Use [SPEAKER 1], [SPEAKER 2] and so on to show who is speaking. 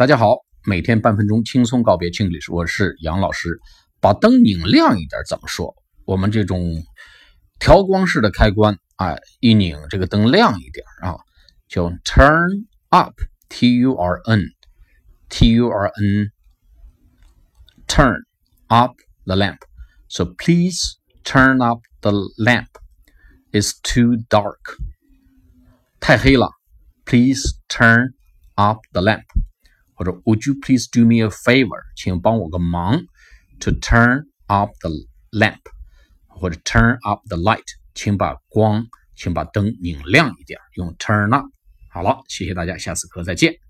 [SPEAKER 1] 大家好，每天半分钟轻松告别清理我是杨老师。把灯拧亮一点怎么说？我们这种调光式的开关啊，一拧这个灯亮一点啊，叫 turn up，t u r n，t u r n，turn up the lamp。So please turn up the lamp. It's too dark. 太黑了。Please turn up the lamp. 或者 Would you please do me a favor？请帮我个忙，to turn up the lamp，或者 turn up the light，请把光，请把灯拧亮一点，用 turn up。好了，谢谢大家，下次课再见。